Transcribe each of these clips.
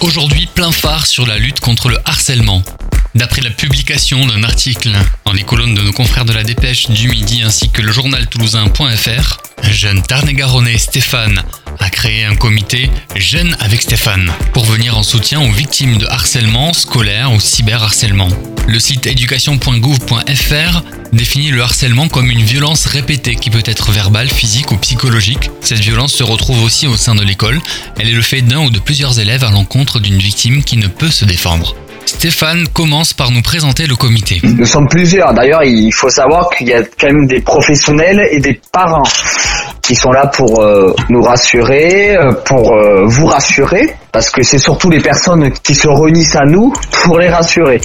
Aujourd'hui, plein phare sur la lutte contre le harcèlement. D'après la publication d'un article dans les colonnes de nos confrères de la Dépêche du Midi ainsi que le journal toulousain.fr, un jeune tarn-et-garonnais Stéphane a créé un comité Jeunes avec Stéphane pour venir en soutien aux victimes de harcèlement scolaire ou cyberharcèlement. Le site éducation.gouv.fr définit le harcèlement comme une violence répétée qui peut être verbale, physique ou psychologique. Cette violence se retrouve aussi au sein de l'école. Elle est le fait d'un ou de plusieurs élèves à l'encontre d'une victime qui ne peut se défendre. Stéphane commence par nous présenter le comité. Nous sommes plusieurs. D'ailleurs, il faut savoir qu'il y a quand même des professionnels et des parents qui sont là pour euh, nous rassurer, euh, pour euh, vous rassurer, parce que c'est surtout les personnes qui se réunissent à nous pour les rassurer.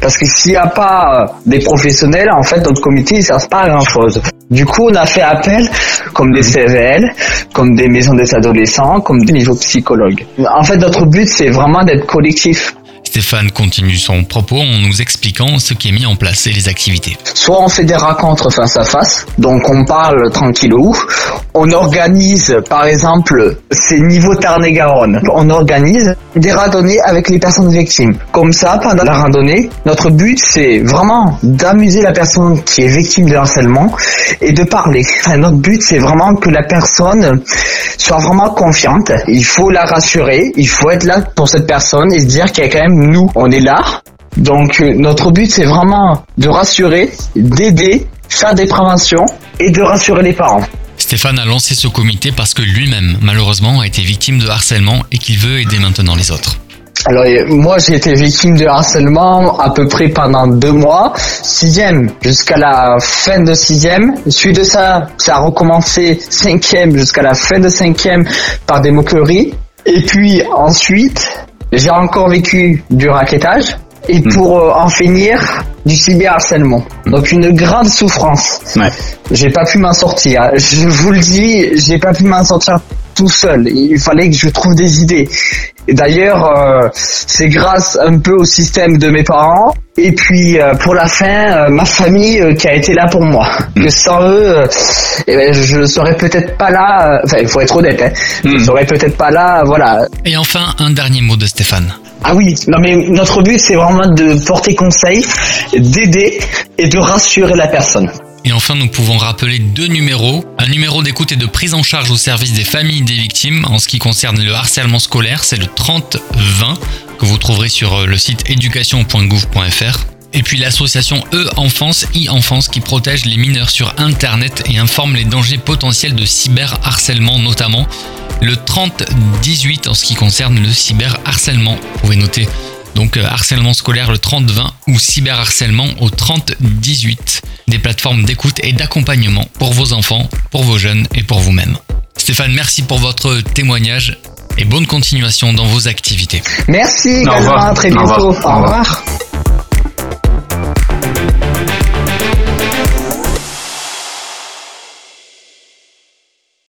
Parce que s'il n'y a pas des professionnels, en fait, notre comité, ne sert pas à grand-chose. Du coup, on a fait appel comme des CVL, comme des maisons des adolescents, comme des niveaux psychologues. En fait, notre but, c'est vraiment d'être collectif Stéphane continue son propos en nous expliquant ce qui est mis en place et les activités. Soit on fait des rencontres face à face, donc on parle tranquillou. On organise, par exemple, ces niveaux Tarn-et-Garonne. On organise des randonnées avec les personnes victimes. Comme ça, pendant la randonnée, notre but, c'est vraiment d'amuser la personne qui est victime de harcèlement et de parler. notre but, c'est vraiment que la personne soit vraiment confiante. Il faut la rassurer, il faut être là pour cette personne et se dire qu'il y a quand même nous, on est là. Donc euh, notre but c'est vraiment de rassurer, d'aider, faire des préventions et de rassurer les parents. Stéphane a lancé ce comité parce que lui-même, malheureusement, a été victime de harcèlement et qu'il veut aider maintenant les autres. Alors moi j'ai été victime de harcèlement à peu près pendant deux mois, sixième jusqu'à la fin de sixième. Suite de ça, ça a recommencé cinquième jusqu'à la fin de cinquième par des moqueries. Et puis ensuite, j'ai encore vécu du raquettage et hmm. pour euh, en finir du cyberharcèlement. Donc une grande souffrance. Ouais. J'ai pas pu m'en sortir. Je vous le dis, j'ai pas pu m'en sortir tout seul. Il fallait que je trouve des idées. Et d'ailleurs, euh, c'est grâce un peu au système de mes parents et puis euh, pour la fin, euh, ma famille qui a été là pour moi. Mm. Que sans eux, eh ben, je ne serais peut-être pas là. Enfin, il faut être honnête. Hein, Je ne mm. serais peut-être pas là. Voilà. Et enfin, un dernier mot de Stéphane. Ah oui, non mais notre but c'est vraiment de porter conseil, d'aider et de rassurer la personne. Et enfin, nous pouvons rappeler deux numéros. Un numéro d'écoute et de prise en charge au service des familles des victimes en ce qui concerne le harcèlement scolaire, c'est le 3020 que vous trouverez sur euh, le site éducation.gouv.fr. Et puis l'association E-Enfance, e-Enfance qui protège les mineurs sur Internet et informe les dangers potentiels de cyberharcèlement notamment. Le 3018 en ce qui concerne le cyberharcèlement. Vous pouvez noter donc euh, harcèlement scolaire le 30-20 ou cyberharcèlement au 30-18. Des plateformes d'écoute et d'accompagnement pour vos enfants, pour vos jeunes et pour vous-même. Stéphane, merci pour votre témoignage et bonne continuation dans vos activités. Merci, à très bientôt. Au revoir.